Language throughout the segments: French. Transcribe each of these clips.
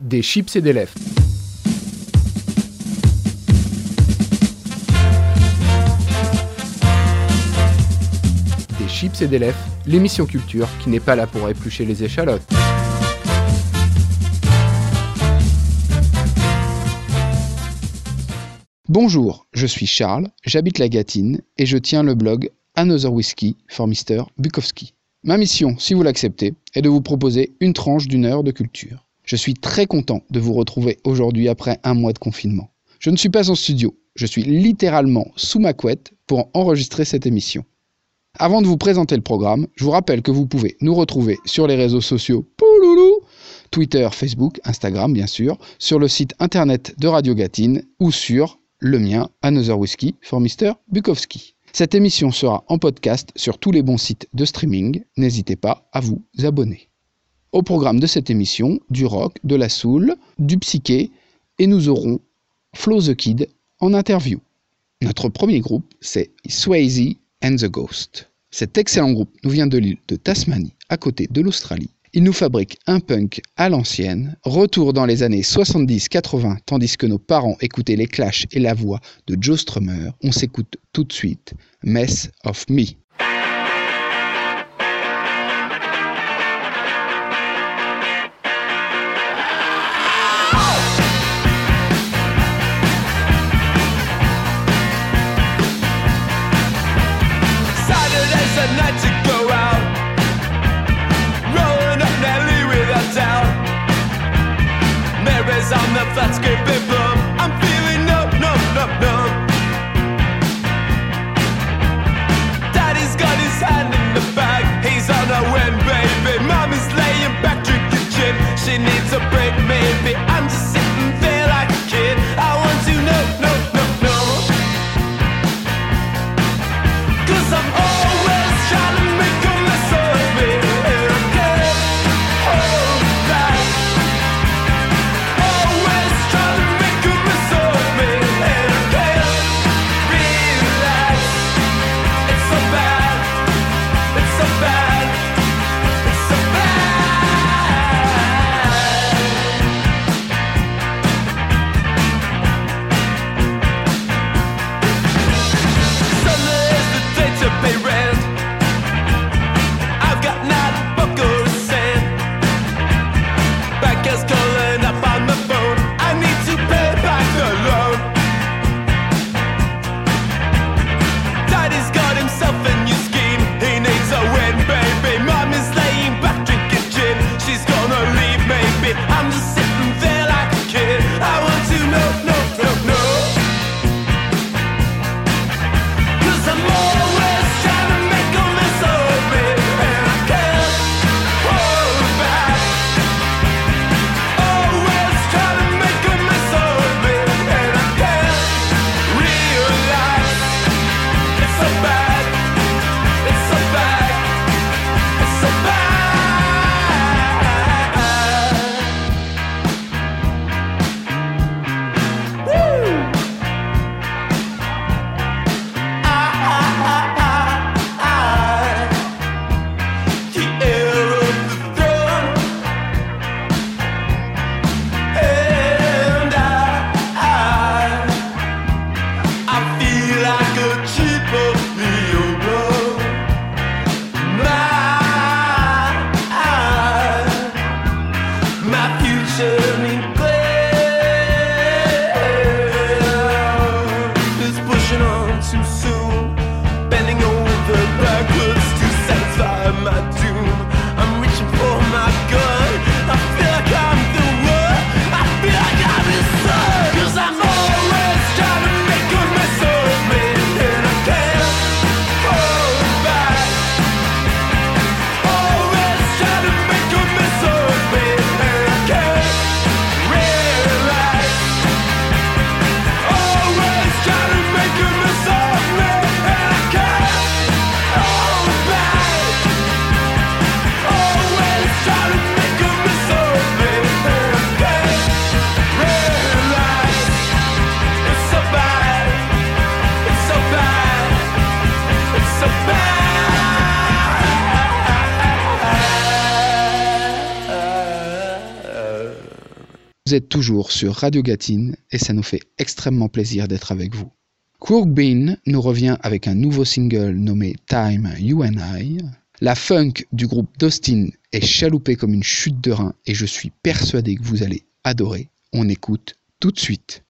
Des chips et des lèvres. Des chips et des lèvres, l'émission culture qui n'est pas là pour éplucher les échalotes. Bonjour, je suis Charles, j'habite la Gâtine et je tiens le blog Another Whiskey for Mr. Bukowski. Ma mission, si vous l'acceptez, est de vous proposer une tranche d'une heure de culture. Je suis très content de vous retrouver aujourd'hui après un mois de confinement. Je ne suis pas en studio, je suis littéralement sous ma couette pour enregistrer cette émission. Avant de vous présenter le programme, je vous rappelle que vous pouvez nous retrouver sur les réseaux sociaux Pouloulou, Twitter, Facebook, Instagram bien sûr, sur le site internet de Radio Gatine ou sur le mien, Another Whiskey for Mr. Bukowski. Cette émission sera en podcast sur tous les bons sites de streaming. N'hésitez pas à vous abonner. Au programme de cette émission, du rock, de la soul, du psyché, et nous aurons Flo the Kid en interview. Notre premier groupe, c'est Swayze and the Ghost. Cet excellent groupe nous vient de l'île de Tasmanie, à côté de l'Australie. Il nous fabrique un punk à l'ancienne, retour dans les années 70-80, tandis que nos parents écoutaient les Clash et la voix de Joe Strummer. On s'écoute tout de suite Mess of Me. Sur Radio Gatine et ça nous fait extrêmement plaisir d'être avec vous. Crook Bean nous revient avec un nouveau single nommé Time You and I. La funk du groupe Dustin est chaloupée comme une chute de rein et je suis persuadé que vous allez adorer. On écoute tout de suite.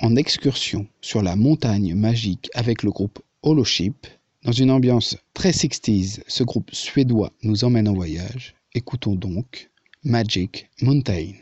En excursion sur la montagne magique avec le groupe Holoship. Dans une ambiance très 60s, ce groupe suédois nous emmène en voyage. Écoutons donc Magic Mountain.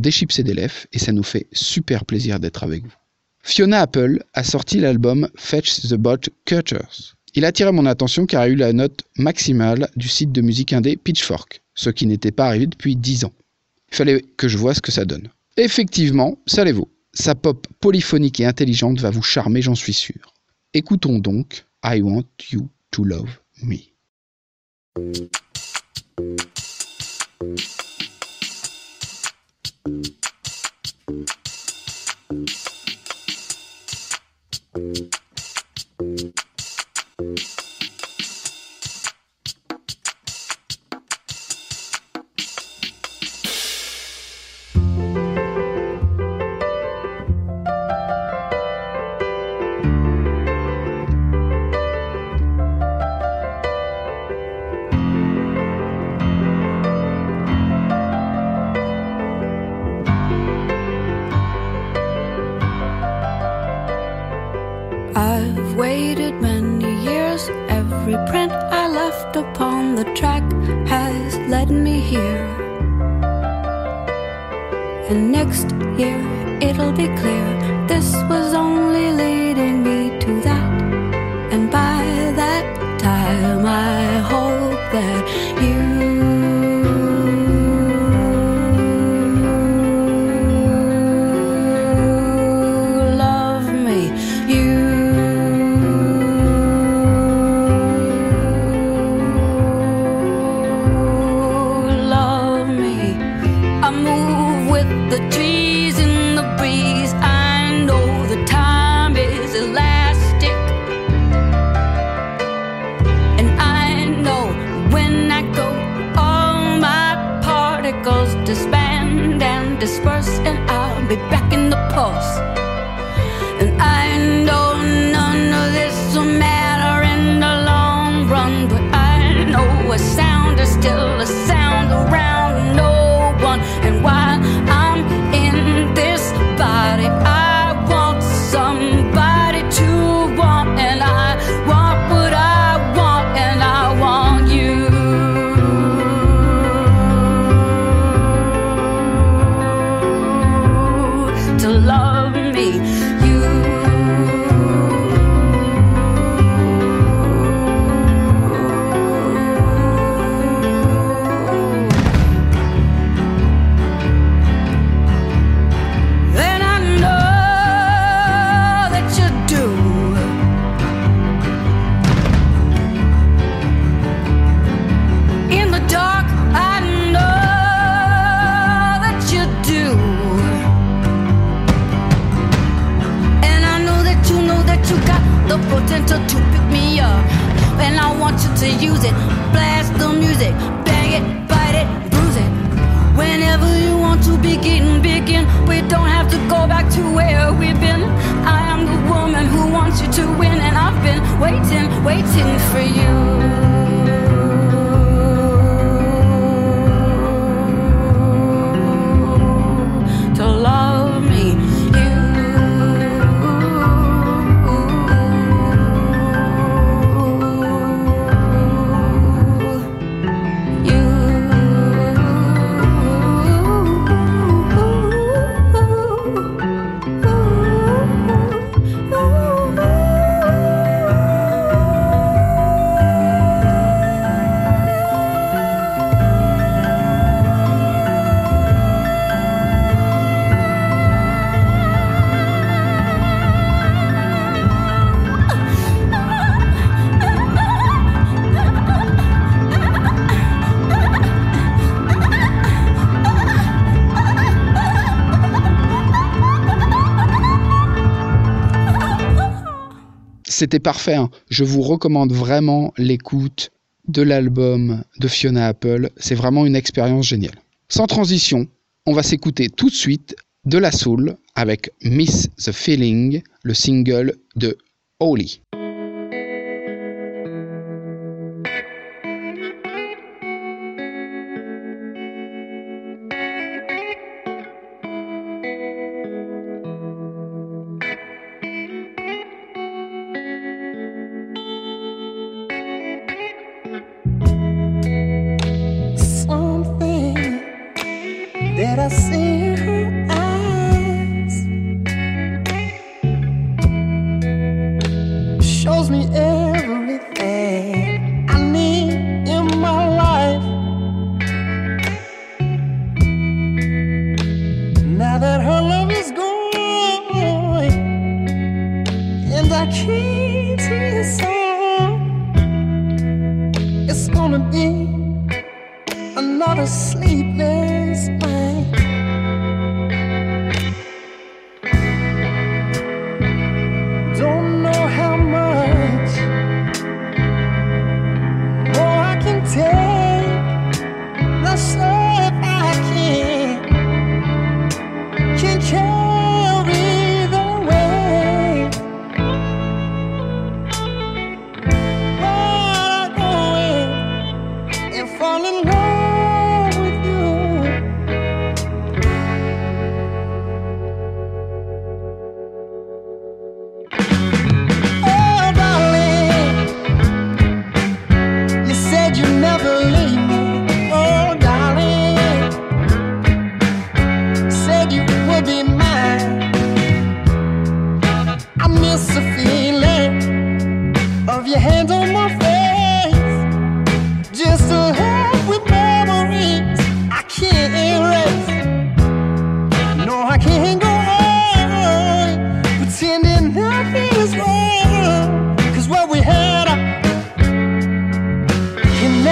Des et des lèvres et ça nous fait super plaisir d'être avec vous. Fiona Apple a sorti l'album Fetch the Bot Cutters. Il a attiré mon attention car il a eu la note maximale du site de musique indé Pitchfork, ce qui n'était pas arrivé depuis 10 ans. Il fallait que je vois ce que ça donne. Effectivement, ça les vaut. Sa pop polyphonique et intelligente va vous charmer, j'en suis sûr. Écoutons donc I Want You to Love Me. C'était parfait. Hein. Je vous recommande vraiment l'écoute de l'album de Fiona Apple. C'est vraiment une expérience géniale. Sans transition, on va s'écouter tout de suite de la soul avec Miss the Feeling, le single de Holly.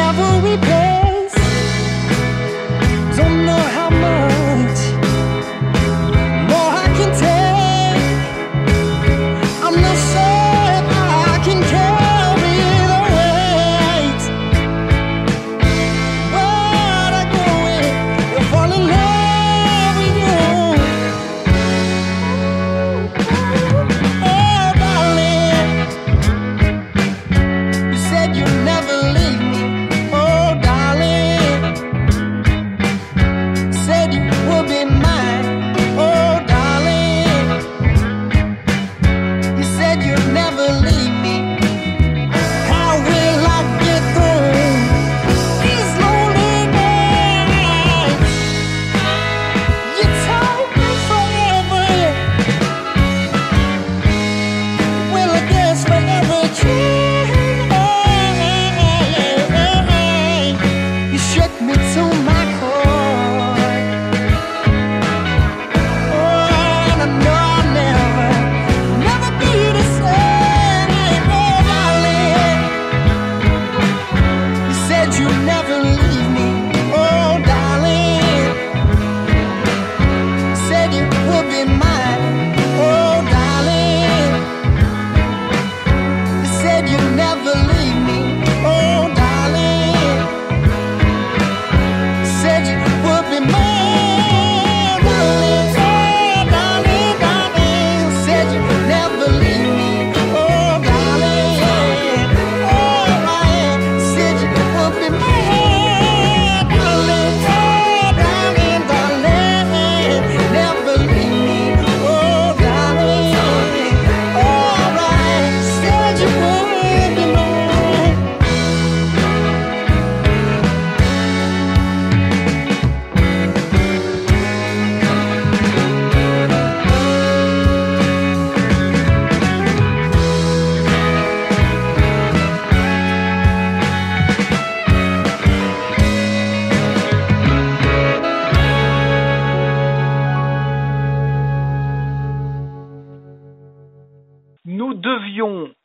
love will repay.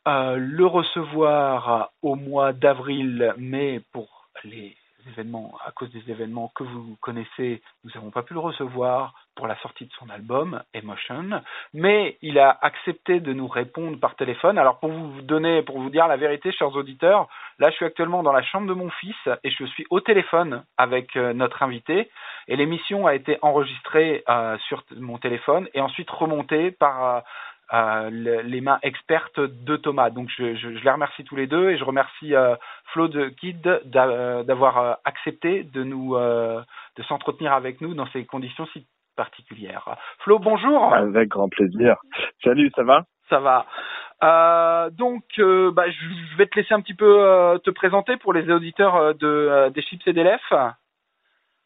Le recevoir au mois d'avril, mais pour les événements, à cause des événements que vous connaissez, nous n'avons pas pu le recevoir pour la sortie de son album Emotion, mais il a accepté de nous répondre par téléphone. Alors pour vous donner, pour vous dire la vérité, chers auditeurs, là je suis actuellement dans la chambre de mon fils et je suis au téléphone avec euh, notre invité et l'émission a été enregistrée euh, sur mon téléphone et ensuite remontée par euh, euh, le- les mains expertes de Thomas. Donc je, je- je les remercie tous les deux et je remercie euh, Flo de Kid d'a- euh, d'avoir euh, accepté de nous euh, de s'entretenir avec nous dans ces conditions si particulières. Flo, bonjour. Avec grand plaisir. Salut, ça va? Ça va. Euh, donc, euh, bah, je vais te laisser un petit peu euh, te présenter pour les auditeurs euh, de euh, des chips et des lèvres.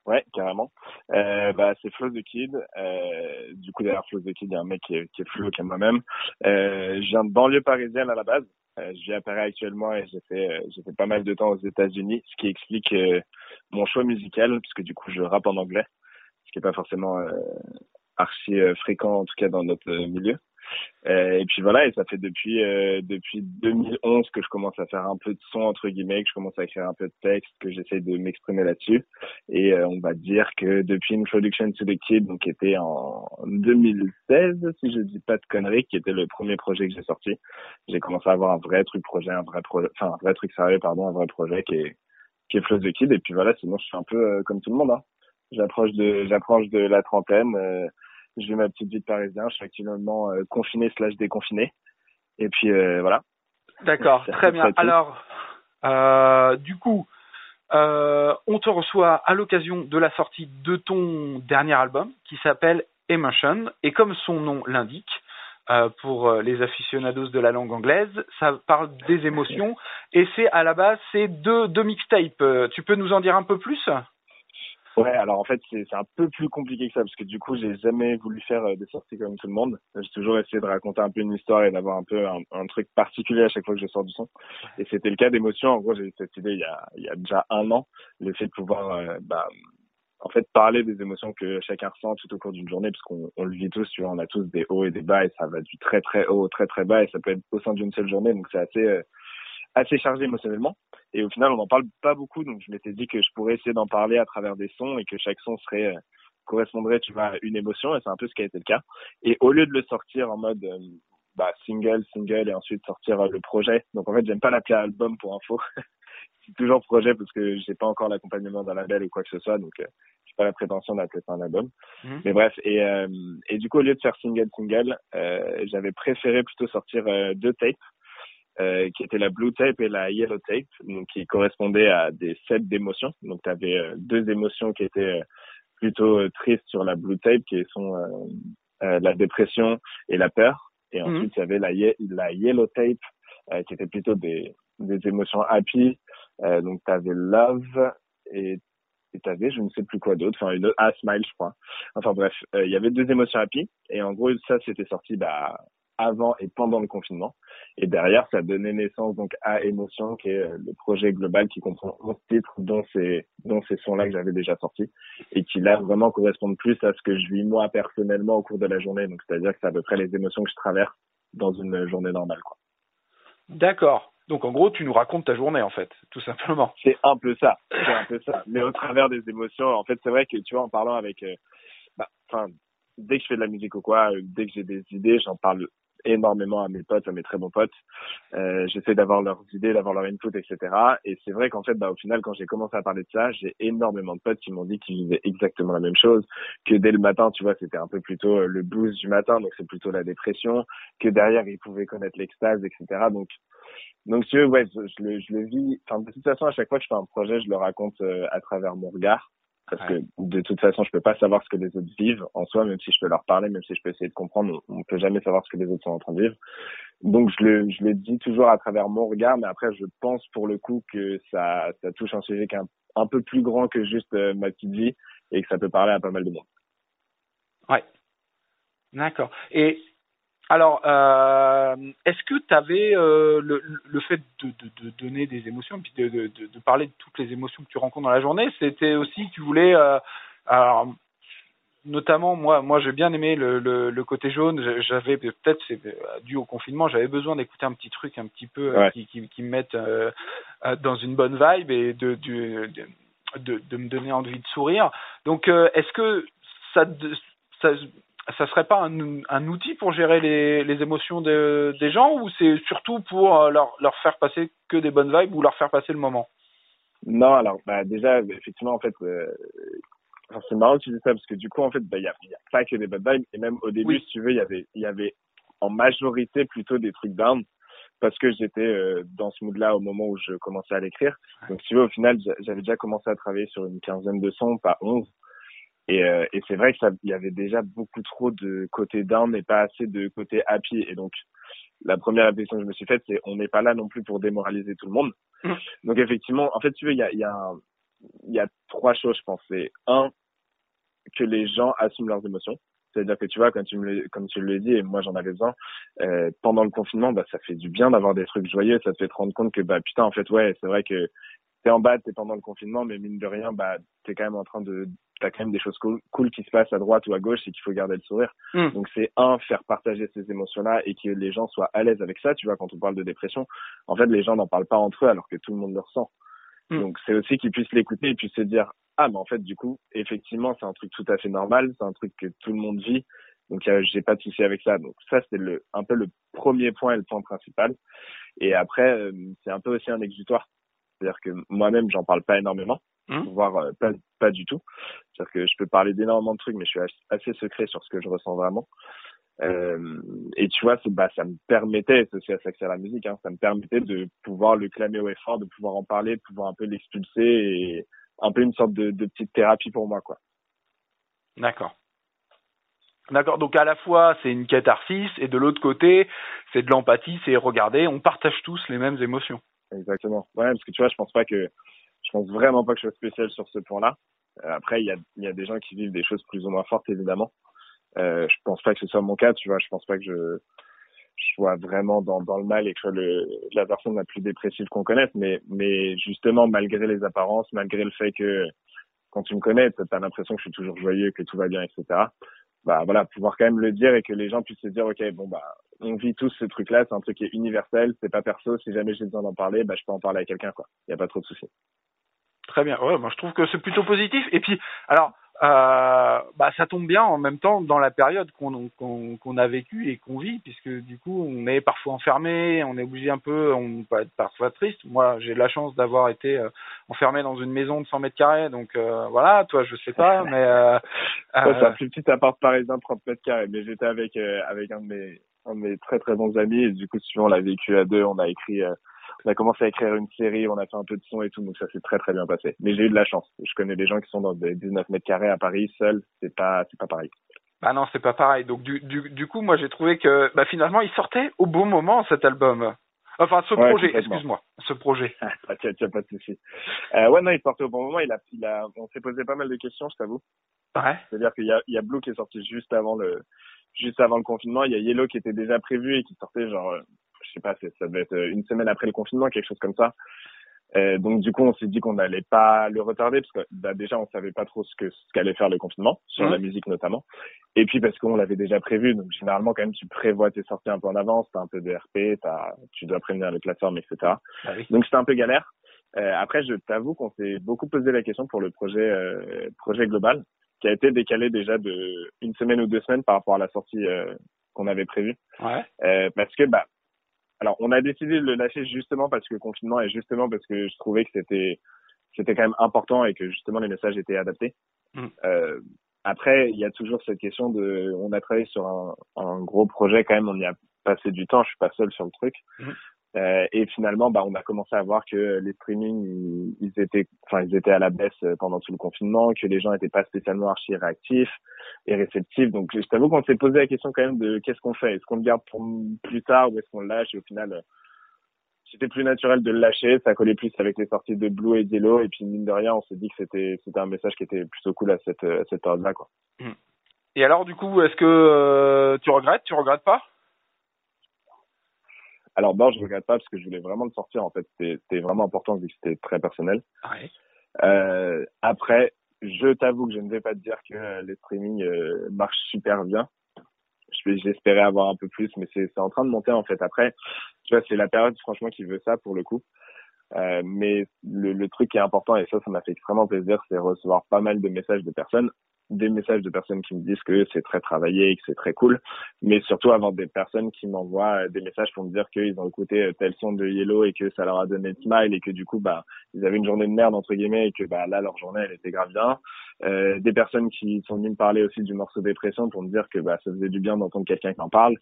Ouais, carrément. Euh, bah, c'est Flo the Kid. Euh, du coup, derrière Flo the Kid, il y a un mec qui est, qui est Flo, qui est moi-même. Euh, je viens de banlieue parisienne à la base. Euh, je vis à Paris actuellement et j'ai fait, euh, j'ai fait pas mal de temps aux États-Unis, ce qui explique euh, mon choix musical, puisque du coup, je rappe en anglais, ce qui est pas forcément euh, archi fréquent, en tout cas dans notre milieu. Euh, et puis voilà, et ça fait depuis euh, depuis 2011 que je commence à faire un peu de son entre guillemets, que je commence à écrire un peu de texte, que j'essaie de m'exprimer là-dessus. Et euh, on va dire que depuis Introduction to the Kid, donc qui était en 2016, si je dis pas de conneries, qui était le premier projet que j'ai sorti, j'ai commencé à avoir un vrai truc projet, un vrai projet, enfin un vrai truc sérieux, pardon, un vrai projet qui est qui est Flow the Kid. Et puis voilà, sinon je suis un peu comme tout le monde. Hein. J'approche de j'approche de la trentaine. euh, je vis ma petite vie de parisien. Je suis actuellement euh, confiné slash déconfiné. Et puis euh, voilà. D'accord, très bien. Alors, euh, du coup, on te reçoit à l'occasion de la sortie de ton dernier album qui s'appelle Emotion. Et comme son nom l'indique, pour les aficionados de la langue anglaise, ça parle des émotions. Et c'est à la base, c'est deux, deux mixtapes. Tu peux nous en dire un peu plus? Ouais, alors en fait c'est un peu plus compliqué que ça parce que du coup j'ai jamais voulu faire euh, des sorties comme tout le monde. J'ai toujours essayé de raconter un peu une histoire et d'avoir un peu un, un truc particulier à chaque fois que je sors du son. Et c'était le cas d'émotion. En gros j'ai eu cette idée il y a il y a déjà un an, le fait de pouvoir euh, bah en fait parler des émotions que chacun ressent tout au cours d'une journée parce qu'on on le vit tous, tu vois, on a tous des hauts et des bas et ça va du très très haut au très très bas et ça peut être au sein d'une seule journée donc c'est assez euh, assez chargé émotionnellement. Et au final, on n'en parle pas beaucoup, donc je m'étais dit que je pourrais essayer d'en parler à travers des sons et que chaque son serait euh, correspondrait, tu vois, à une émotion. Et c'est un peu ce qui a été le cas. Et au lieu de le sortir en mode euh, bah, single, single et ensuite sortir euh, le projet. Donc en fait, j'aime pas l'appeler album pour info. c'est toujours projet parce que j'ai pas encore l'accompagnement d'un label ou quoi que ce soit, donc j'ai pas la prétention d'appeler ça un album. Mhm. Mais bref, et et du coup, au lieu de faire single, single, j'avais préféré plutôt sortir deux tapes euh, qui étaient la blue tape et la yellow tape, donc qui correspondaient à des sets d'émotions. Donc tu avais deux émotions qui étaient euh, plutôt euh, tristes sur la blue tape, qui sont euh, euh, la dépression et la peur. Et Mhm. ensuite, il y avait la, ye- la yellow tape, euh, qui était plutôt des, des émotions happy. Euh, donc tu avais love et et t'avais je ne sais plus quoi d'autre, enfin une autre, ah smile je crois. Enfin bref, euh, il y avait deux émotions happy et en gros ça c'était sorti bah avant et pendant le confinement. Et derrière, ça donnait naissance donc à Émotion, qui est euh, le projet global qui comprend 11 titres, dont ces, dont ces sons-là que j'avais déjà sortis, et qui là vraiment correspondent plus à ce que je vis moi personnellement au cours de la journée. Donc c'est-à-dire que c'est à peu près les émotions que je traverse dans une journée normale. Quoi. D'accord. Donc en gros, tu nous racontes ta journée en fait, tout simplement. C'est un peu ça, c'est un peu ça. Mais au travers des émotions, en fait, c'est vrai que tu vois, en parlant avec, euh, bah, enfin, dès que je fais de la musique ou quoi, euh, dès que j'ai des idées, j'en parle énormément à mes potes, à mes très bons potes. Euh, J'essaie d'avoir leurs idées, d'avoir leur input, etc. Et c'est vrai qu'en fait, bah, au final, quand j'ai commencé à parler de ça, j'ai énormément de potes qui m'ont dit qu'ils vivaient exactement la même chose, que dès le matin, tu vois, c'était un peu plutôt euh, le blues du matin, donc c'est plutôt la dépression, que derrière, ils pouvaient connaître l'extase, etc. Donc, donc, tu veux, ouais, je, je le, je le vis. Enfin, de toute façon, à chaque fois que je fais un projet, je le raconte euh, à travers mon regard. Parce Ouais. que de toute façon, je peux pas savoir ce que les autres vivent en soi, même si je peux leur parler, même si je peux essayer de comprendre, on, on peut jamais savoir ce que les autres sont en train de vivre. Donc, je le, je le dis toujours à travers mon regard, mais après, je pense pour le coup que ça, ça touche un sujet qui est un, un peu plus grand que juste euh, ma petite vie et que ça peut parler à pas mal de monde. Ouais. D'accord. Et alors, euh, est-ce que tu avais euh, le, le fait de, de, de donner des émotions, puis de, de, parler de toutes les émotions que tu rencontres dans la journée, c'était aussi, tu voulais, euh, alors, notamment moi, moi j'ai bien aimé le, le, le côté jaune. J'a- J'avais peut-être c'est euh, dû au confinement, j'avais besoin d'écouter un petit truc un petit peu euh, Ouais. qui, qui, qui me mette dans une bonne vibe et de, de, de, de me donner envie de sourire. Donc, euh, est-ce que ça, ça, ça serait pas un, un outil pour gérer les, les émotions de- des gens ou c'est surtout pour euh, leur, leur faire passer que des bonnes vibes ou leur faire passer le moment? Non, alors bah déjà effectivement en fait, euh, enfin, c'est marrant que tu dis ça parce que du coup en fait bah il y a, y a pas que des bad vibes et même au début Oui. si tu veux il y avait il y avait en majorité plutôt des trucs down parce que j'étais euh, dans ce mood-là au moment où je commençais à l'écrire. Donc si tu veux au final j'a- j'avais déjà commencé à travailler sur une quinzaine de sons, pas onze. Et, euh, et c'est vrai que ça, il y avait déjà beaucoup trop de côté down et pas assez de côté happy. Et donc, la première réflexion que je me suis faite, c'est on n'est pas là non plus pour démoraliser tout le monde. Mhm. Donc effectivement, en fait, tu veux, il y a, y a, y a trois choses, je pense. C'est un, que les gens assument leurs émotions. C'est-à-dire que tu vois, comme tu me le, comme tu le dis, et moi j'en avais besoin, euh, pendant le confinement, bah, ça fait du bien d'avoir des trucs joyeux, ça te fait te rendre compte que, bah, putain, en fait, ouais, c'est vrai que t'es en bas, t'es pendant le confinement, mais mine de rien, bah, t'es quand même en train de, t'as quand même des choses cool, cool qui se passent à droite ou à gauche et qu'il faut garder le sourire. Mm. Donc c'est un, faire partager ces émotions-là et que les gens soient à l'aise avec ça. Tu vois, quand on parle de dépression, en fait, les gens n'en parlent pas entre eux alors que tout le monde le ressent. Mm. Donc c'est aussi qu'ils puissent l'écouter et puis se dire, ah, mais en fait, du coup, effectivement, c'est un truc tout à fait normal, c'est un truc que tout le monde vit. Donc euh, j'ai pas de souci avec ça. Donc ça c'est le un peu le premier point et le point principal. Et après euh, c'est un peu aussi un exutoire. C'est-à-dire que moi-même j'en parle pas énormément, Mhm. voire euh, pas pas du tout. C'est-à-dire que je peux parler d'énormément de trucs, mais je suis assez secret sur ce que je ressens vraiment. Euh, et tu vois, bah, ça me permettait, c'est aussi à c'est la musique, hein, ça me permettait de pouvoir le clamer au effort, de pouvoir en parler, de pouvoir un peu l'expulser et un peu une sorte de, de petite thérapie pour moi, quoi. D'accord. D'accord. Donc à la fois c'est une catharsis et de l'autre côté c'est de l'empathie, c'est regarder, on partage tous les mêmes émotions. Exactement. Ouais, parce que tu vois, je pense pas que, je pense vraiment pas que je sois spécial sur ce point-là. Euh, après, il y a, y a des gens qui vivent des choses plus ou moins fortes, évidemment. Euh, je pense pas que ce soit mon cas, tu vois. Je pense pas que je, je sois vraiment dans, dans le mal et que je sois le, la personne la plus dépressive qu'on connaisse. Mais, mais justement, malgré les apparences, malgré le fait que quand tu me connais, t'as l'impression que je suis toujours joyeux, que tout va bien, etc. Bah voilà, pouvoir quand même le dire et que les gens puissent se dire, ok, bon bah, on vit tous ce truc-là, c'est un truc qui est universel, c'est pas perso. Si jamais j'ai besoin d'en parler, bah je peux en parler à quelqu'un, quoi. Y a pas trop de soucis. Très bien. Ouais, moi je trouve que c'est plutôt positif. Et puis, alors, euh, bah, ça tombe bien en même temps dans la période qu'on qu'on qu'on a vécue et qu'on vit, puisque du coup, on est parfois enfermé, on est obligé un peu, on peut être parfois triste. Moi, j'ai la chance d'avoir été euh, enfermé dans une maison de 100 mètres carrés, donc euh, voilà. Toi, je sais pas, mais euh, Ça, euh, c'est un plus petit appart parisien, 30 mètres carrés. Mais j'étais avec euh, avec un de mes un de mes très très bons amis et du coup, si on l'a vécu à deux. On a écrit, euh, on a commencé à écrire une série, on a fait un peu de son et tout, donc ça s'est très très bien passé. Mais j'ai eu de la chance. Je connais des gens qui sont dans des 19 mètres carrés à Paris seuls. C'est pas c'est pas pareil. Bah non, c'est pas pareil. Donc du, du, du coup, moi j'ai trouvé que bah, finalement il sortait au bon moment cet album. Enfin, ce Ouais, projet, excuse-moi, ce projet. Ah, tiens, tiens, pas de souci. Euh, ouais, non, il sortait au bon moment. Il a, il a, on s'est posé pas mal de questions, je t'avoue. Ouais. C'est-à-dire qu'il y a, il y a Blue qui est sorti juste avant le, juste avant le confinement. Il y a Yellow qui était déjà prévu et qui sortait genre, je sais pas, ça devait être euh, une semaine après le confinement, quelque chose comme ça. Euh, donc du coup, on s'est dit qu'on n'allait pas le retarder parce que bah, déjà on savait pas trop ce que ce qu'allait faire le confinement sur Mhm. la musique notamment. Et puis parce qu'on l'avait déjà prévu. Donc généralement quand même tu prévois tes sorties un peu en avance, t'as un peu de RP, t'as, tu dois prévenir les plateformes, etc. Oui. Donc c'était un peu galère. Euh, après, je t'avoue qu'on s'est beaucoup posé la question pour le projet euh, projet global, qui a été décalé déjà de une semaine ou deux semaines par rapport à la sortie euh, qu'on avait prévue. Ouais. Euh, parce que bah, alors on a décidé de le lâcher justement parce que le confinement et justement parce que je trouvais que c'était c'était quand même important et que justement les messages étaient adaptés. Mm. Euh, après, il y a toujours cette question de, on a travaillé sur un, un gros projet quand même, on y a passé du temps, je suis pas seul sur le truc. Mhm. Euh, et finalement, bah, on a commencé à voir que les streamings, ils, étaient, enfin, ils étaient à la baisse euh, pendant tout le confinement, que les gens n'étaient pas spécialement archi réactifs et réceptifs. Donc, je t'avoue qu'on s'est posé la question quand même de qu'est-ce qu'on fait? Est-ce qu'on le garde pour plus tard ou est-ce qu'on le lâche? Et au final, euh, c'était plus naturel de le lâcher. Ça collait plus avec les sorties de Blue et Yellow. Et puis, mine de rien, on s'est dit que c'était, c'était un message qui était plutôt cool à cette, à cette période-là, quoi. Et alors, du coup, est-ce que tu regrettes? Tu regrettes pas? Alors, non, je regrette pas parce que je voulais vraiment le sortir. En fait, c'était vraiment important vu que c'était très personnel. Ouais. Euh, après, je t'avoue que je ne vais pas te dire que euh, les streamings euh, marchent super bien. J'espérais avoir un peu plus, mais c'est c'est en train de monter en fait. Après, tu vois, c'est la période franchement qui veut ça pour le coup. Euh, mais le, le truc qui est important, et ça, ça m'a fait extrêmement plaisir, c'est recevoir pas mal de messages de personnes, des messages de personnes qui me disent que c'est très travaillé et que c'est très cool, mais surtout avoir des personnes qui m'envoient euh, des messages pour me dire qu'ils ont écouté euh, tel son de Yellow et que ça leur a donné le smile et que du coup, bah, ils avaient une journée de merde entre guillemets et que bah là leur journée elle était grave bien. Euh, des personnes qui sont venues me parler aussi du morceau dépression pour me dire que bah ça faisait du bien d'entendre quelqu'un qui en parle.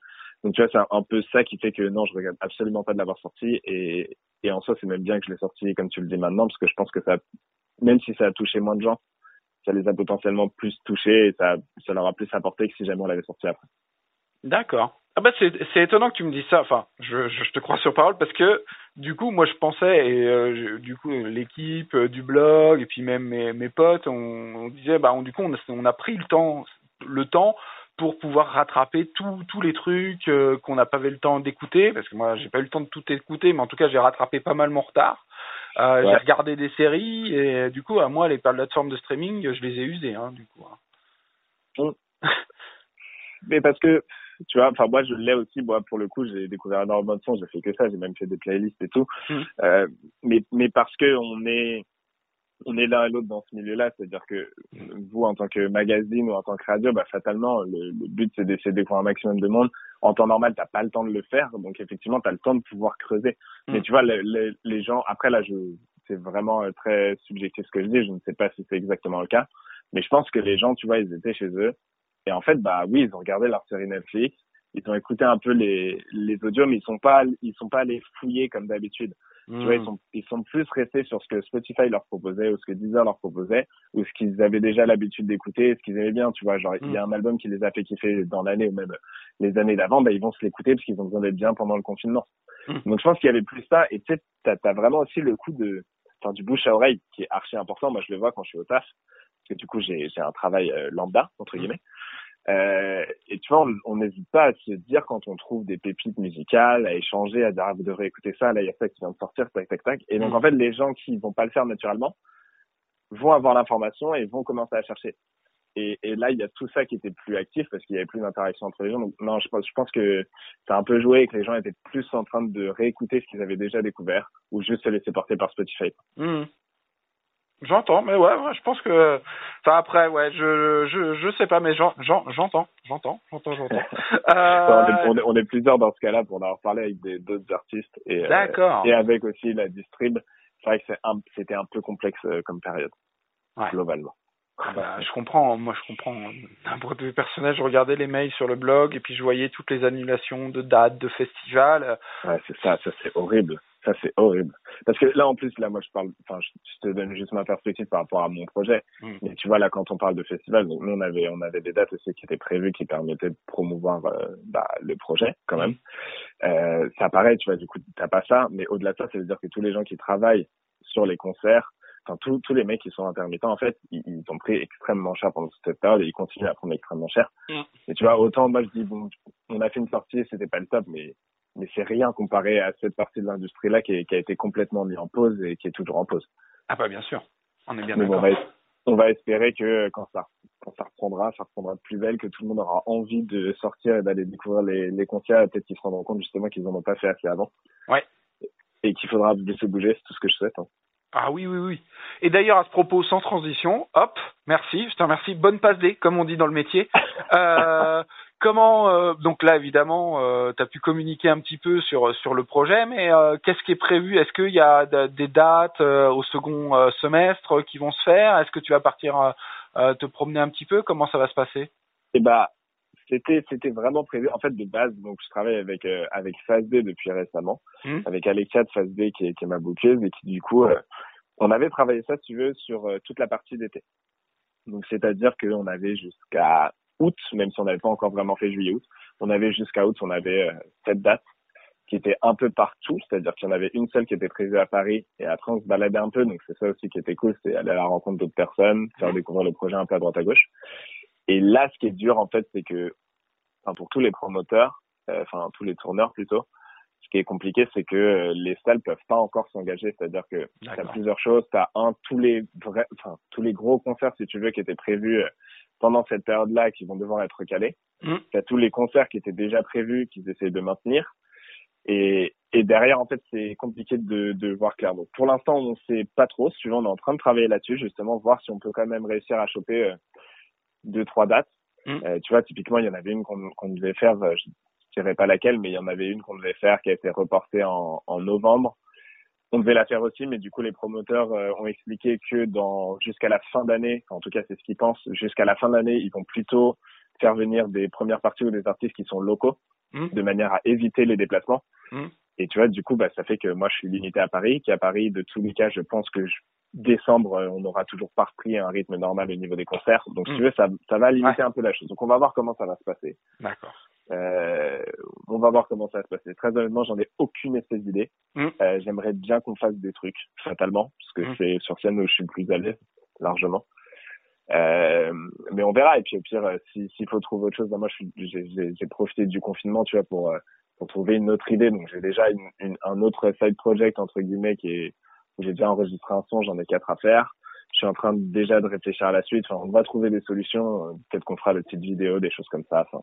Donc tu vois c'est un, peu ça qui fait que non je regrette absolument pas de l'avoir sorti et et en soi c'est même bien que je l'ai sorti comme tu le dis maintenant parce que je pense que ça même si ça a touché moins de gens ça les a potentiellement plus touchés et ça leur a plus apporté que si jamais on l'avait sorti après. D'accord. Ah bah c'est étonnant que tu me dises ça. Enfin, je, je, te crois sur parole parce que du coup, moi je pensais et euh, du coup l'équipe euh, du blog et puis même mes, mes potes, on, disait bah on, du coup on a, pris le temps le temps pour pouvoir rattraper tous tous les trucs euh, qu'on n'a pas eu le temps d'écouter parce que moi j'ai pas eu le temps de tout écouter, mais en tout cas j'ai rattrapé pas mal mon retard. Euh, Ouais. J'ai regardé des séries et du coup à moi les plateformes de streaming je les ai usées hein, du coup. hein. Mais parce que, tu vois, enfin moi je l'ai aussi, moi pour le coup j'ai découvert énormément de sons, j'ai fait que ça, j'ai même fait des playlists et tout. Mhm. Euh, mais mais parce que on est on est l'un et l'autre dans ce milieu-là, c'est-à-dire que vous en tant que magazine ou en tant que radio, bah fatalement le, le but c'est d'essayer de découvrir un maximum de monde. En temps normal, t'as pas le temps de le faire, donc effectivement t'as le temps de pouvoir creuser. Mais Mhm. tu vois, le- le- les gens, après là je c'est vraiment euh, très subjectif ce que je dis, je ne sais pas si c'est exactement le cas, mais je pense que les gens, tu vois, ils étaient chez eux et en fait, bah oui, ils ont regardé leur série Netflix, ils ont écouté un peu les, les audios, mais ils sont pas, ils sont pas allés fouiller comme d'habitude. Tu vois, ils sont, ils sont plus restés sur ce que Spotify leur proposait ou ce que Deezer leur proposait ou ce qu'ils avaient déjà l'habitude d'écouter, ce qu'ils aimaient bien. Tu vois, genre il y a un album qui les a fait kiffer dans l'année ou même les années d'avant, bah ils vont se l'écouter parce qu'ils ont besoin d'être bien pendant le confinement. Mm. Donc je pense qu'il y avait plus ça. Et tu sais, t'as as vraiment aussi le coup de, enfin du bouche à oreille qui est archi important. Moi, je le vois quand je suis au taf parce que du coup j'ai j'ai un travail euh, lambda entre guillemets. Euh, et tu vois, on- n'hésite pas à se dire quand on trouve des pépites musicales, à échanger, à dire ah, vous devrez écouter ça, là il y a ça qui vient de sortir, tac tac tac. Et donc Mm. en fait les gens qui vont pas le faire naturellement vont avoir l'information et vont commencer à chercher. Et, et là il y a tout ça qui était plus actif parce qu'il y avait plus d'interaction entre les gens. Donc non, je pense, je pense que ça a un peu joué et que les gens étaient plus en train de réécouter ce qu'ils avaient déjà découvert ou juste se laisser porter par Spotify. Mhm. J'entends, mais ouais, ouais, je pense que. Enfin après, ouais, je je je sais pas, mais j'en- j'en- j'entends, j'entends, j'entends, j'entends. on, Euh, est, on, est, on est plusieurs dans ce cas-là pour en avoir parlé avec des- d'autres artistes et, euh, et avec aussi la distrib. C'est vrai que c'est un- c'était un peu complexe euh, comme période, Ouais. globalement. Bah, je comprends, moi je comprends. D'un point de vue personnel, je regardais les mails sur le blog et puis je voyais toutes les annulations de dates, de festivals. Ouais, c'est ça, ça c'est horrible. Ça c'est horrible. Parce que là en plus, là moi je parle, enfin je, te donne juste ma perspective par rapport à mon projet. Mm. Mais tu vois là quand on parle de festival, donc nous on avait on avait des dates aussi qui étaient prévues qui permettaient de promouvoir euh, bah, le projet quand même. Euh, ça paraît, tu vois, du coup t'as pas ça, mais au-delà de ça, ça veut dire que tous les gens qui travaillent sur les concerts, enfin tous tous les mecs qui sont intermittents en fait, ils, ils ont pris extrêmement cher pendant toute cette période et ils continuent à prendre extrêmement cher. Mm. Et tu vois, autant moi je dis bon, on a fait une sortie, c'était pas le top, mais mais c'est rien comparé à cette partie de l'industrie là qui, est- qui a été complètement mise en pause et qui est toujours en pause. Ah bah bien sûr, on est bien on, d'accord. va, es- on va espérer que quand ça quand ça reprendra, ça reprendra de plus belle, que tout le monde aura envie de sortir et d'aller découvrir les, les concerts, peut-être qu'ils se rendront compte justement qu'ils en ont pas fait assez avant. Ouais. Et qu'il faudra se bouger, c'est tout ce que je souhaite. hein. Ah oui, oui, oui. Et d'ailleurs, à ce propos, sans transition, hop, merci, je te remercie. Bonne passe D, comme on dit dans le métier. Euh, comment, euh, donc là, évidemment, euh, tu as pu communiquer un petit peu sur, sur le projet, mais euh, qu'est-ce qui est prévu? Est-ce qu'il y a de- des dates euh, au second euh, semestre qui vont se faire? Est-ce que tu vas partir te promener un petit peu? Comment ça va se passer? Et bah, c'était c'était vraiment prévu. En fait, de base, donc je travaille avec euh, avec Phase D depuis récemment, Mhm. avec Alexia de Phase D qui est, qui est ma bouqueuse et qui du coup, euh, on avait travaillé ça, si tu veux, sur euh, toute la partie d'été. Donc c'est-à-dire qu'on avait jusqu'à août, même si on n'avait pas encore vraiment fait juillet-août, on avait jusqu'à août, on avait euh, cette date qui était un peu partout, c'est-à-dire qu'il y en avait une seule qui était prévue à Paris et après on se baladait un peu, donc c'est ça aussi qui était cool, c'est aller à la rencontre d'autres personnes, faire découvrir le projet un peu à droite à gauche. Et là, ce qui est dur en fait, c'est que, enfin pour tous les promoteurs, euh, enfin tous les tourneurs plutôt, ce qui est compliqué, c'est que euh, les salles peuvent pas encore s'engager. C'est-à-dire que tu as plusieurs choses. Tu as un, tous les vrais, enfin, tous les gros concerts, si tu veux, qui étaient prévus euh, pendant cette période-là, qui vont devoir être calés. Mm. Tu as tous les concerts qui étaient déjà prévus, qu'ils essayent de maintenir. Et, et derrière, en fait, c'est compliqué de, de voir clair. Donc, pour l'instant, on sait pas trop. Veux, on est en train de travailler là-dessus, justement, voir si on peut quand même réussir à choper euh, deux, trois dates. Mm. Euh, tu vois, typiquement, il y en avait une qu'on qu'on devait faire, euh, je dirais pas laquelle, mais il y en avait une qu'on devait faire qui a été reportée en, en novembre. On devait la faire aussi, mais du coup, les promoteurs euh, ont expliqué que dans jusqu'à la fin d'année, en tout cas, c'est ce qu'ils pensent, jusqu'à la fin d'année, ils vont plutôt faire venir des premières parties ou des artistes qui sont locaux, Mm. de manière à éviter les déplacements. Mm. Et tu vois, du coup, bah, ça fait que moi, je suis limité à Paris, qu'à Paris, de tous les cas, je pense que je- décembre, euh, on n'aura toujours pas repris un rythme normal au niveau des concerts. Donc, si Mm. tu veux, ça, ça va limiter un peu la chose. Donc, on va voir comment ça va se passer. D'accord. Euh, on va voir comment ça va se passer. Très honnêtement, j'en ai aucune espèce d'idée. Mm. Euh, J'aimerais bien qu'on fasse des trucs, fatalement, parce que Mm. c'est sur scène où je suis le plus à l'aise, largement. Euh, mais on verra. Et puis au pire, euh, si- s'il faut trouver autre chose, ben moi, j'ai profité du confinement, tu vois, pour euh, pour trouver une autre idée. Donc j'ai déjà une, une- un autre side project entre guillemets qui est j'ai déjà enregistré un son, j'en ai quatre à faire. Je suis en train de- déjà de réfléchir à la suite. Enfin, on va trouver des solutions. Euh, Peut-être qu'on fera le petite vidéo, des choses comme ça. Enfin,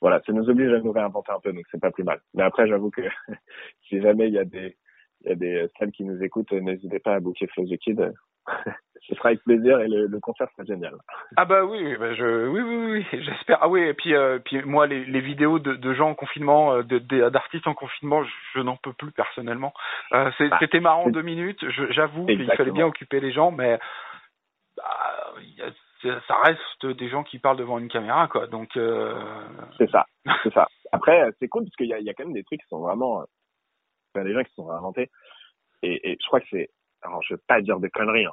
voilà, ça nous oblige à nous réinventer un peu, donc c'est pas plus mal. Mais après, j'avoue que si jamais il y a des il y a des salles qui nous écoutent, euh, n'hésitez pas à booker Flow the Kid. Ce sera avec plaisir et le, le concert sera génial. Ah bah oui, oui, bah je, oui, oui, j'espère. Ah oui, et puis, euh, puis moi, les, les vidéos de, de gens en confinement, euh, d'artistes en confinement, je, je n'en peux plus personnellement. Euh, Bah, c'était marrant deux minutes. J'avoue qu'il fallait bien occuper les gens, mais bah, ça reste des gens qui parlent devant une caméra, quoi. Donc, euh, C'est ça, c'est ça. Après, c'est cool parce qu'il y a, il y a quand même des trucs qui sont vraiment, enfin, des gens qui sont réinventés. Et, et je crois que c'est, alors je veux pas dire de conneries, hein,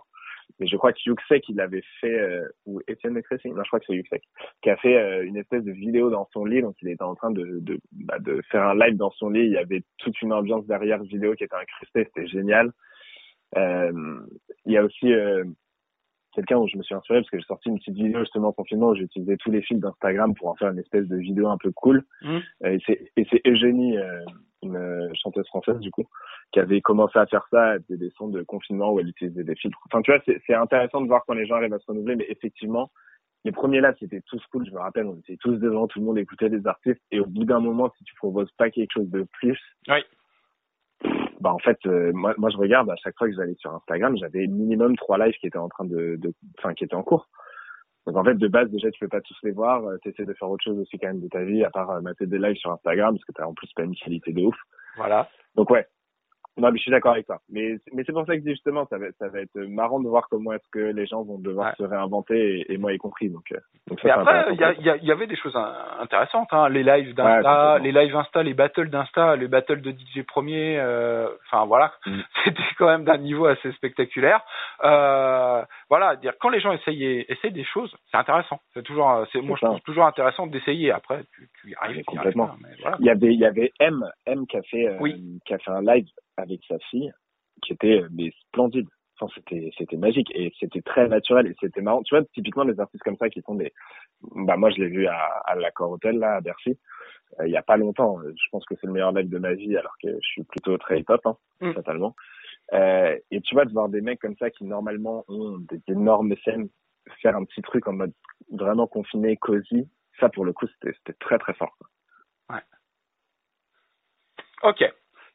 mais je crois que Yuxek il avait fait, euh, ou Étienne Le Cressy, non je crois que c'est Yuxek, qui a fait euh, une espèce de vidéo dans son lit, donc il était en train de, de, bah, de faire un live dans son lit. Il y avait toute une ambiance derrière vidéo qui était incrustée, c'était génial. Euh, il y a aussi euh, quelqu'un où je me suis inspiré parce que j'ai sorti une petite vidéo justement en confinement où j'ai utilisé tous les fils d'Instagram pour en faire une espèce de vidéo un peu cool. Mhm. Euh, Et c'est et c'est Eugénie, euh, une euh, chanteuse française du coup, qui avait commencé à faire ça, elle faisait des sons de confinement où elle utilisait des filtres. Enfin tu vois, c'est c'est intéressant de voir quand les gens arrivent à se renouveler, mais effectivement, les premiers là c'était tous cool, je me rappelle, on était tous devant, tout le monde écoutait les artistes, et au bout d'un moment, si tu proposes pas quelque chose de plus, Oui. bah en fait euh, moi moi je regarde à chaque fois que j'allais sur Instagram j'avais minimum trois lives qui étaient en train de de enfin qui étaient en cours donc en fait de base déjà tu peux pas tous les voir. Euh, t'essaies de faire autre chose aussi quand même de ta vie à part euh, mater des lives sur Instagram parce que t'as en plus pas une qualité de ouf. Voilà. donc ouais non mais je suis d'accord avec toi mais mais c'est pour ça que justement ça va ça va être marrant de voir comment est-ce que les gens vont devoir Ouais. se réinventer et, et moi y compris donc euh, donc ça après, il y, a- y, a- y avait des choses in- intéressantes, hein. les lives d'Insta, les lives Insta, les battles d'Insta, les battles de DJ premier, euh, enfin voilà, Mm. c'était quand même d'un niveau assez spectaculaire. Euh, voilà, dire quand les gens essayent, essayent des choses, c'est intéressant. C'est toujours, euh, c'est moi je trouve toujours intéressant d'essayer. Après, tu, tu y arrives, y complètement. arrives pas, mais voilà. Il y avait, il y avait M, M qui a fait, euh, Oui. qui a fait un live avec sa fille, qui était euh, mais splendide. Enfin, c'était, c'était magique et c'était très naturel et c'était marrant. Tu vois, typiquement des artistes comme ça qui font des, bah moi je l'ai vu à, à l'Accor Hotel là à Bercy, euh, il y a pas longtemps. Je pense que c'est le meilleur live de ma vie alors que je suis plutôt très hip-hop, hein, Mm. totalement. Euh, et tu vois de voir des mecs comme ça qui normalement ont des énormes scènes faire un petit truc en mode vraiment confiné, cosy. Ça pour le coup c'était, c'était très très fort. quoi. Ok,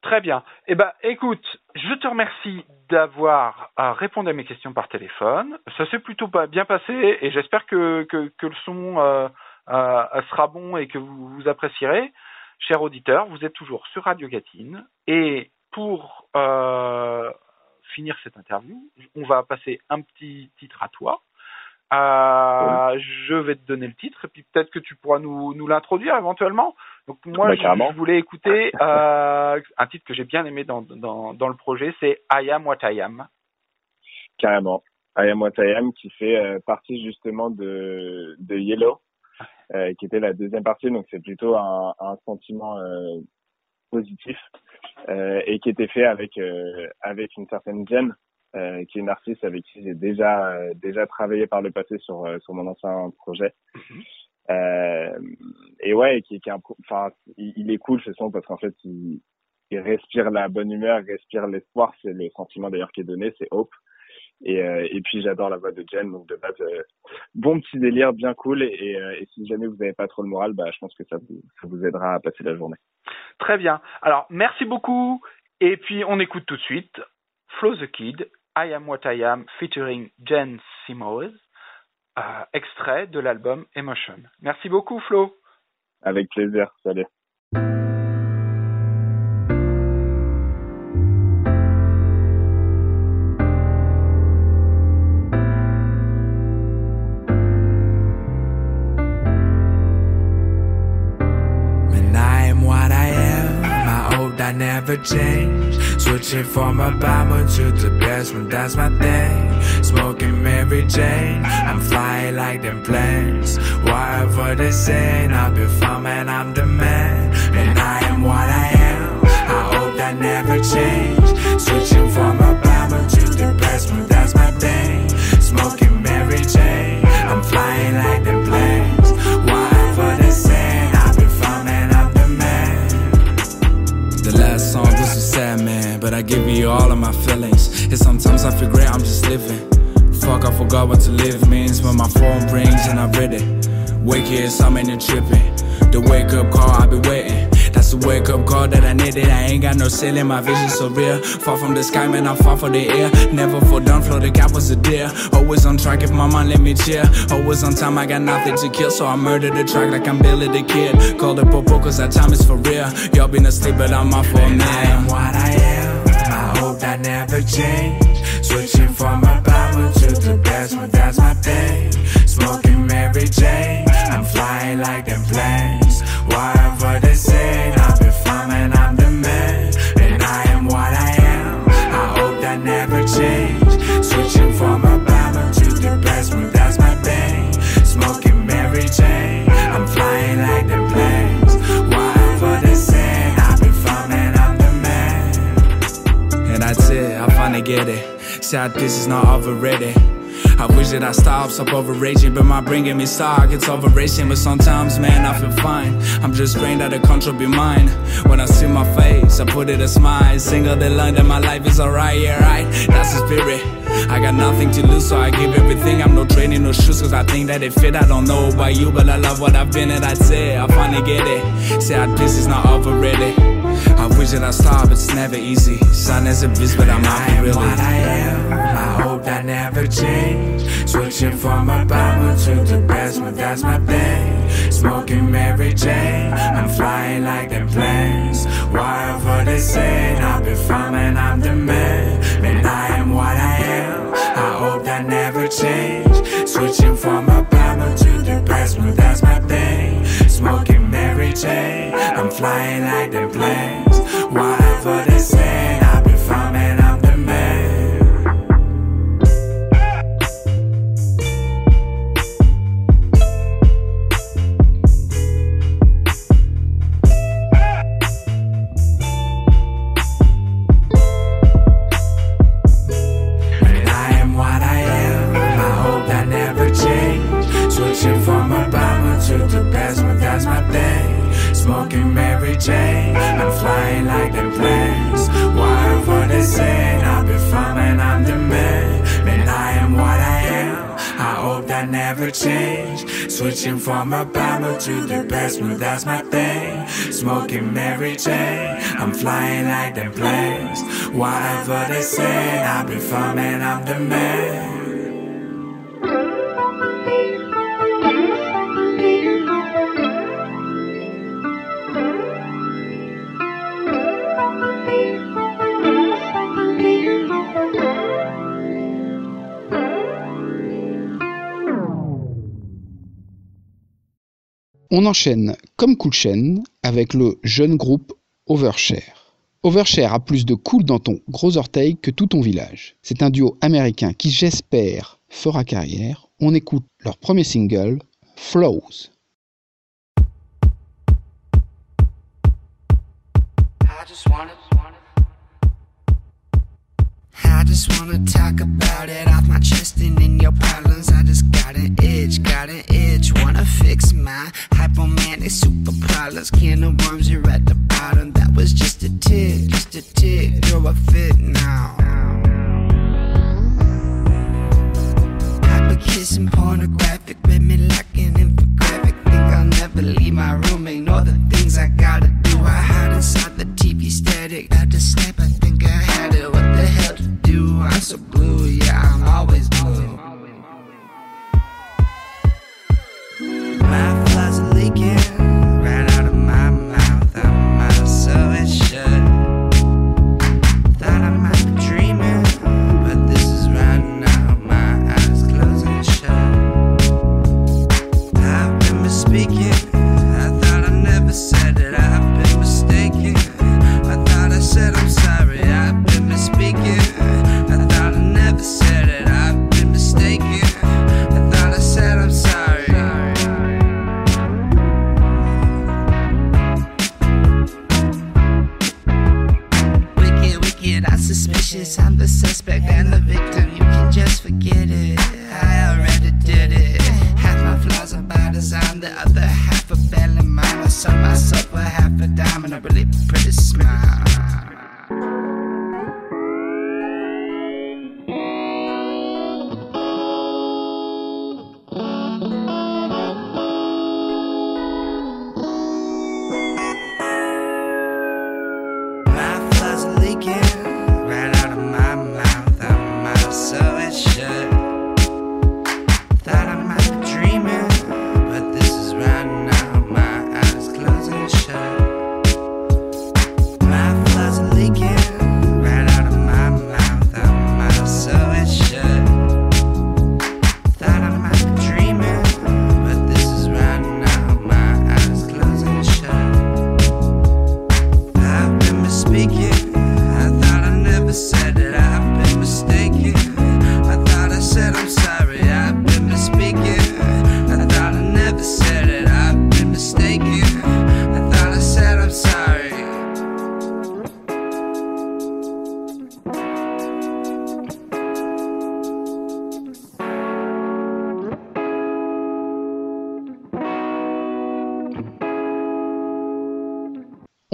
très bien. Eh ben, écoute, je te remercie d'avoir euh, répondu à mes questions par téléphone. Ça s'est plutôt bien passé et j'espère que, le son euh, euh, sera bon et que vous, vous apprécierez. Chers auditeurs, vous êtes toujours sur Radio Gatine et pour finir cette interview, on va passer un petit titre à toi. Euh, Je vais te donner le titre et puis peut-être que tu pourras nous, nous l'introduire éventuellement. Donc moi, Bah, je, voulais écouter euh, un titre que j'ai bien aimé dans, dans, dans le projet, c'est I Am What I Am. Carrément. I Am What I Am qui fait euh, partie justement de, de Yellow, qui était la deuxième partie, donc c'est plutôt un, un sentiment positif et qui était fait avec avec une certaine Jen, euh, qui est une artiste avec qui j'ai déjà euh, déjà travaillé par le passé sur euh, sur mon ancien projet. Euh, et ouais, qui, qui est un pro- enfin, il, il est cool ce son parce qu'en fait, il, respire la bonne humeur, respire l'espoir. C'est le sentiment d'ailleurs qui est donné, c'est hope. Et, et puis j'adore la voix de Jen, donc de base, bon petit délire, bien cool. Et si jamais vous n'avez pas trop le moral, bah, je pense que ça vous, ça vous aidera à passer la journée. Très bien. Alors, merci beaucoup. Et puis, on écoute tout de suite Flo the Kid, I Am What I Am, featuring Jen Simoes, euh, extrait de l'album Emotion. Merci beaucoup, Flo. Avec plaisir. Salut. Never change. Switching from a bomber to the best one, that's my thing. Smoking Mary Jane, I'm flying like them planes. Whatever they say, I'll be fine, man, I'm the man. And I am what I am, I hope that never change. Switching from a bomber to the best one, that's my thing. Smoking Mary Jane, you all of my feelings. And sometimes I feel great, I'm just living. Fuck, I forgot what to live means when my phone rings and I read it. Wake here, something and tripping. The wake up call, I be waiting. That's the wake up call that I needed. I ain't got no ceiling, my vision so real. Far from the sky, man, I'm far for the air. Never fall down, floor, the cap was a deer. Always on track if my mind let me chill. Always on time, I got nothing to kill. So I murder the track like I'm Billy the Kid. Call the popo, cause that time is for real. Y'all been asleep, but I'm up for a minute. I am what I am. I never change. Switching from my bomber to the best one, that's my thing. Smoking Mary Jane, I'm flying like them planes. Whatever they say, I'll get it. Sad this is not overrated. I wish that I stopped, stop overraging, but my brain gave me stock. It's overracing, but sometimes, man, I feel fine. I'm just praying that the control be mine. When I see my face, I put it a smile. Single the line that my life is alright, yeah, right. That's the spirit. I got nothing to lose, so I give everything. I'm no training, no shoes, cause I think that it fit. I don't know about you, but I love what I've been, and I'd say I finally get it. Sad this is not overrated. Wish that I stop, it's never easy. Sun is a beast, but I'm out really. What I am, I hope that never change. Switching from a bomber to the best, but that's my thing. Smoking Mary Jane, I'm flying like them planes. Whatever they say, I'll be fine, man, I'm the man. Man, I am what I am. I hope that never change. Switching from a bomber to the best, but that's my thing. Smoking Mary Jane, I'm flying like them planes. Whatever they say, change. Switching from a bomber to the best, but that's my thing. Smoking Mary Jane, I'm flying like them planes. Whatever they say, be fine, I'm the man. On enchaîne comme chaîne avec le jeune groupe Overshare. Overshare a plus de cool dans ton gros orteil que tout ton village. C'est un duo américain qui, j'espère, fera carrière. On écoute leur premier single, Flows. I just wanna talk about it off my chest and in your problems. I just got an itch, got an itch. Wanna fix my hypomanic super problems. Can of worms, you're at the bottom. That was just a tick, just a tick. You're a fit now. Kissing pornographic with me like an infographic. Think I'll never leave my room, ignore the things I gotta do. I hide inside the TV static. Had to snap, I think I had it. Do? I'm so blue, yeah, I'm always blue. My flies are leaking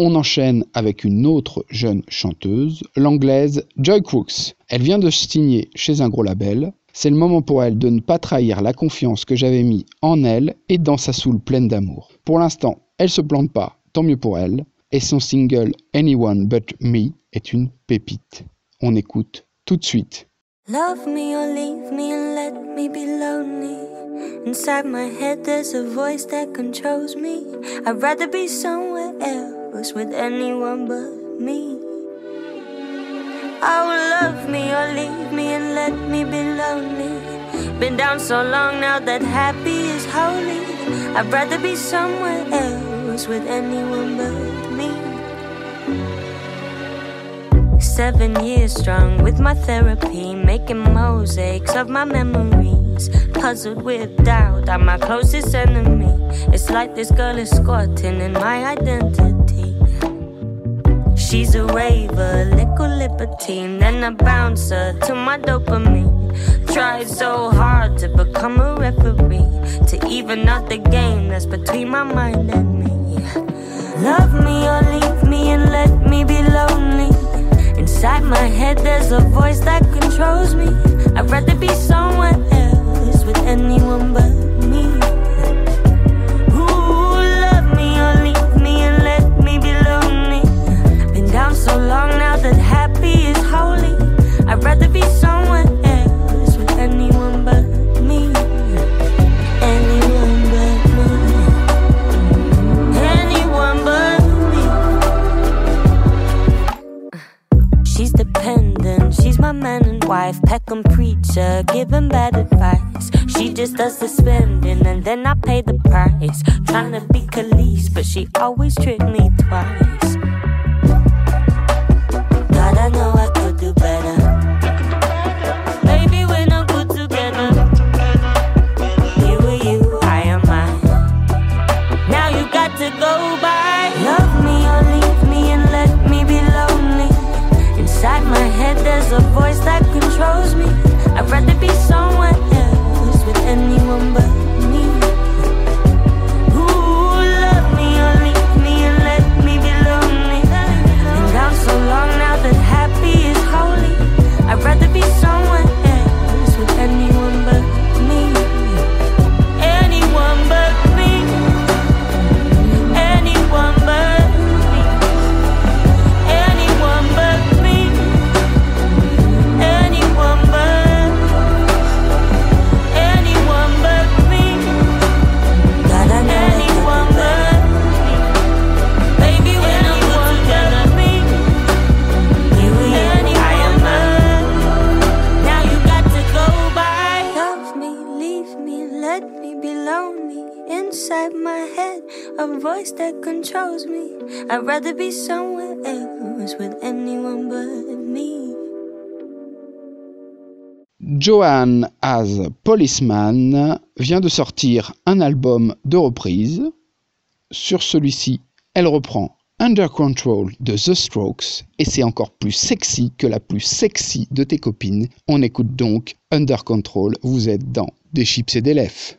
On enchaîne avec une autre jeune chanteuse, l'anglaise Joy Crooks. Elle vient de signer chez un gros label. C'est le moment pour elle de ne pas trahir la confiance que j'avais mis en elle et dans sa soul pleine d'amour. Pour l'instant, elle se plante pas, tant mieux pour elle. Et son single Anyone But Me est une pépite. On écoute tout de suite. With anyone but me. Oh, love me or leave me and let me be lonely. Been down so long now that happy is holy. I'd rather be somewhere else with anyone but me. Seven years strong with my therapy, making mosaics of my Puzzled with doubt, I'm my closest enemy. It's like this girl is squatting in my identity. She's a raver, little libertine, then a bouncer to my dopamine. Tried so hard to become a referee, to even out the game that's between my mind and me. Love me or leave me and let me be lonely. Inside my head, there's a voice that controls me. I'd rather be somewhere else with anyone but me. Ooh, love me or leave me and let me be lonely. Been down so long now that happy is holy. I'd rather be somewhere else with anyone but me. Anyone but me. Anyone but me. She's dependent, she's my man and wife. Peckham preacher, giving bad advice. She just does the spending and then I pay the price. Trying to be Khalees, but she always tricked me twice. God, I know I could do better. Good together. You are you, I am. Now you got to go by. Love me or leave me and let me be lonely. Inside my head, there's a voice that controls me. I'd rather be somewhere Joanne as Policeman vient de sortir un album de reprise. Sur celui-ci, elle reprend Under Control de The Strokes et c'est encore plus sexy que la plus sexy de tes copines. On écoute donc Under Control, vous êtes dans Des chips et des lèvres.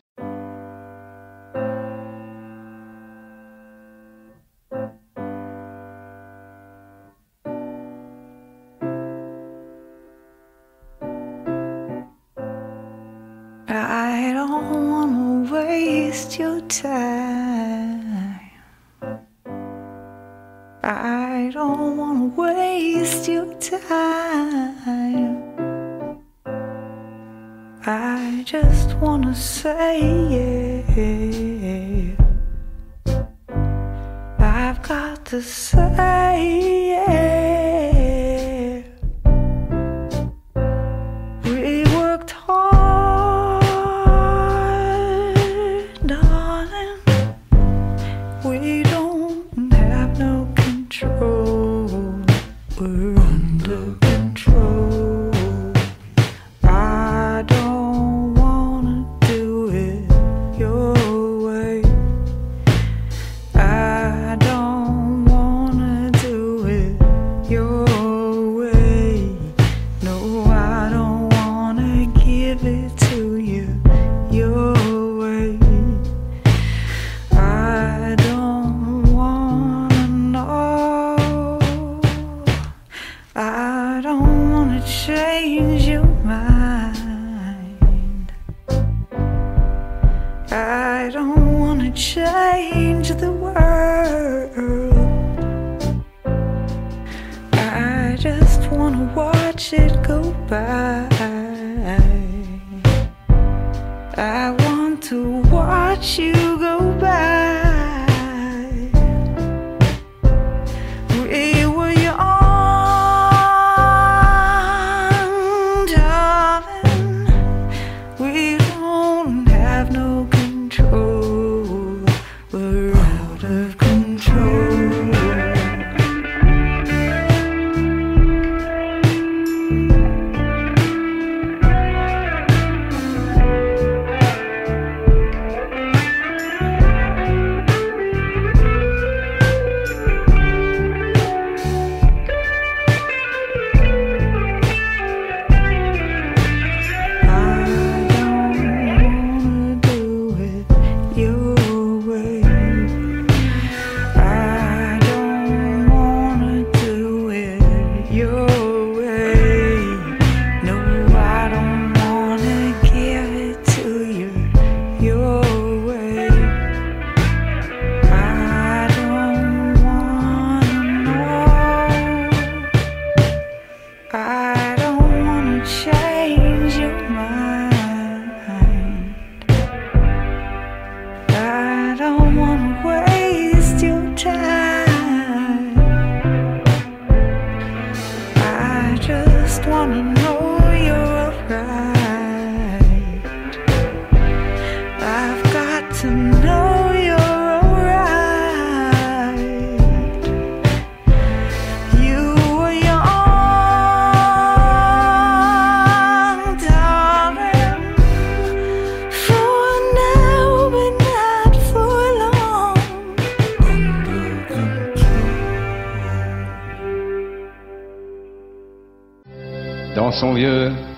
Wanna say. I've got to say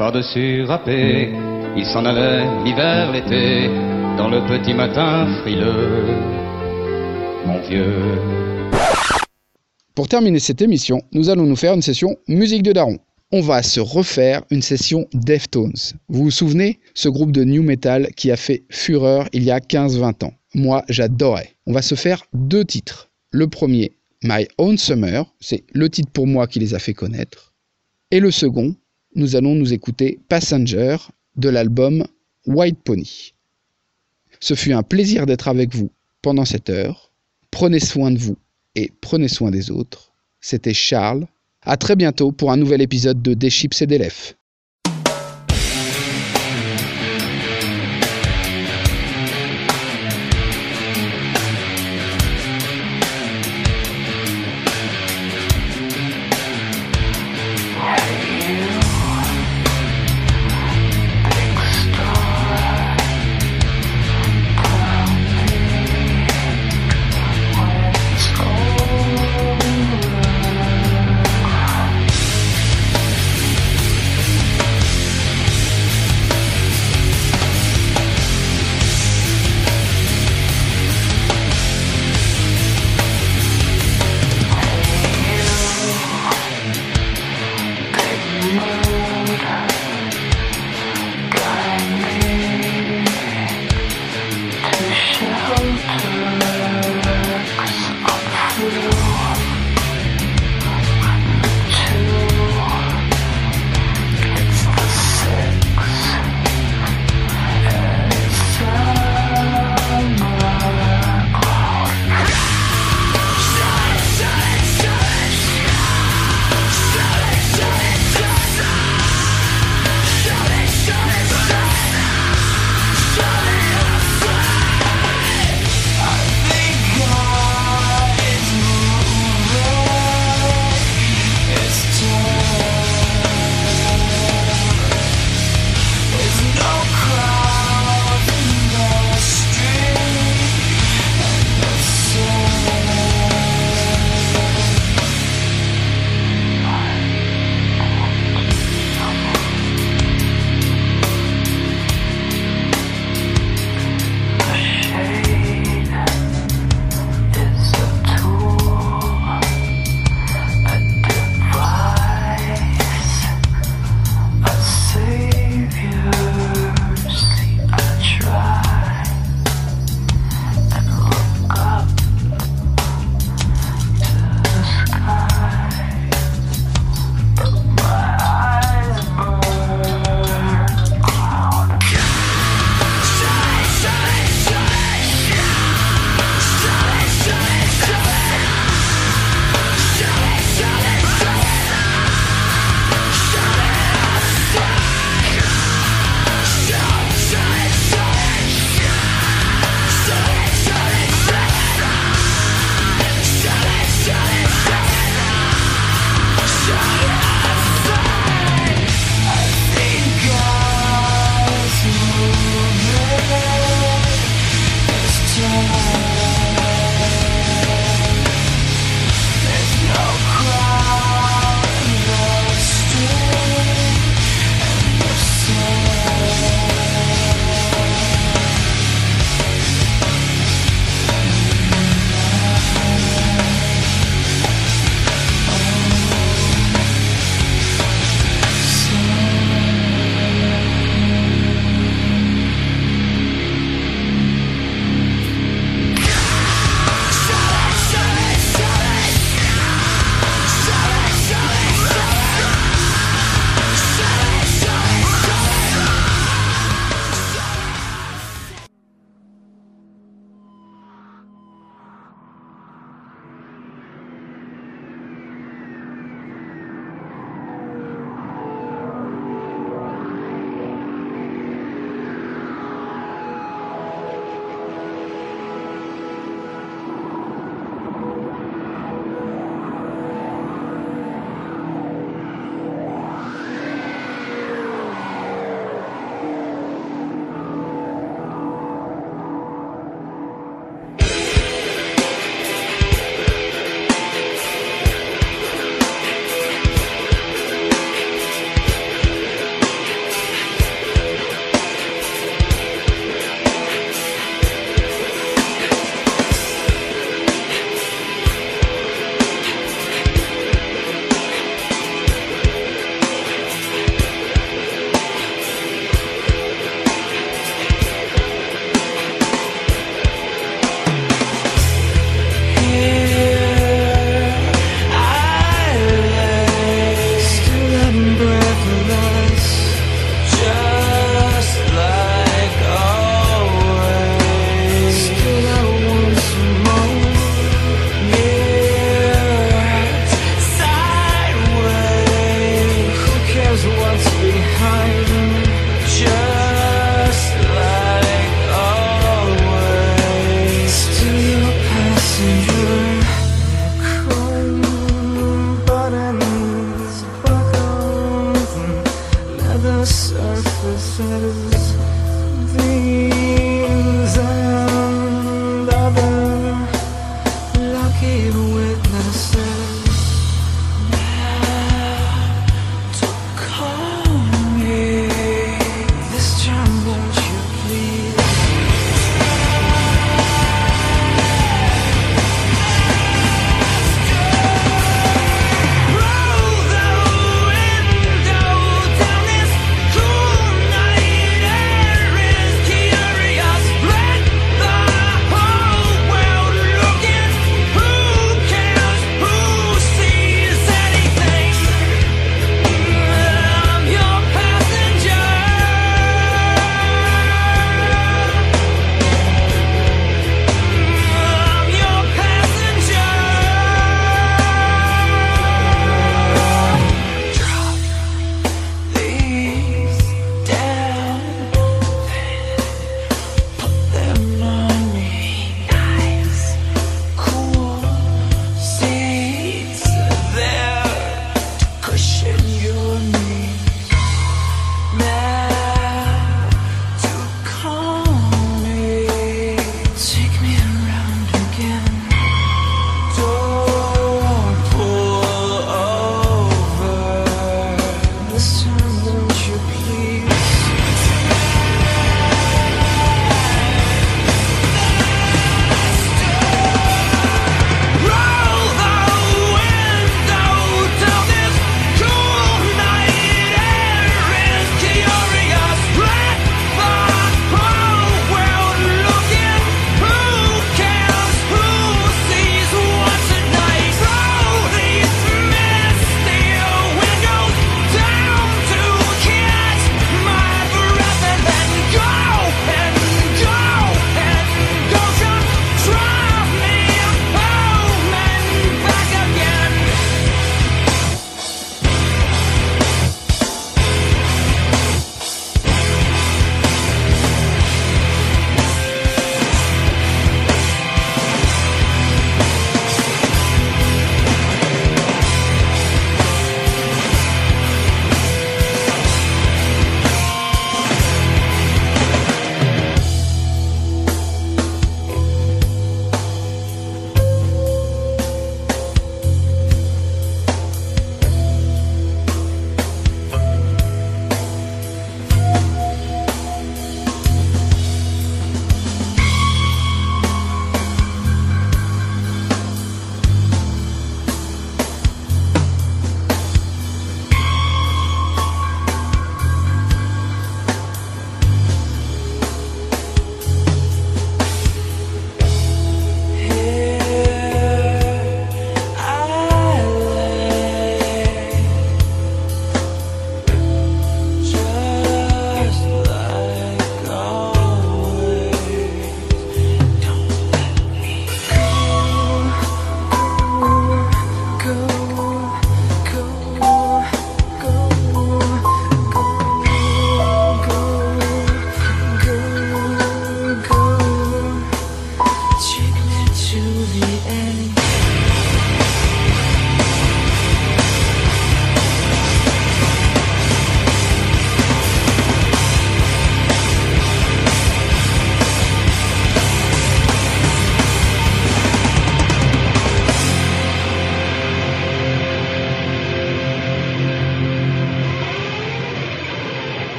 par-dessus râpé, il s'en allait l'hiver, l'été, dans le petit matin frileux. Mon vieux. Pour terminer cette émission, nous allons nous faire une session musique de daron. On va se refaire une session Deftones. Vous vous souvenez Ce groupe de new metal qui a fait fureur il y a 15-20 ans. Moi, j'adorais. On va se faire deux titres. Le premier, My Own Summer, c'est le titre pour moi qui les a fait connaître. Et le second, nous allons nous écouter Passenger de l'album White Pony. Ce fut un plaisir d'être avec vous pendant cette heure. Prenez soin de vous et prenez soin des autres. C'était Charles. À très bientôt pour un nouvel épisode de Des chips et des lèvres.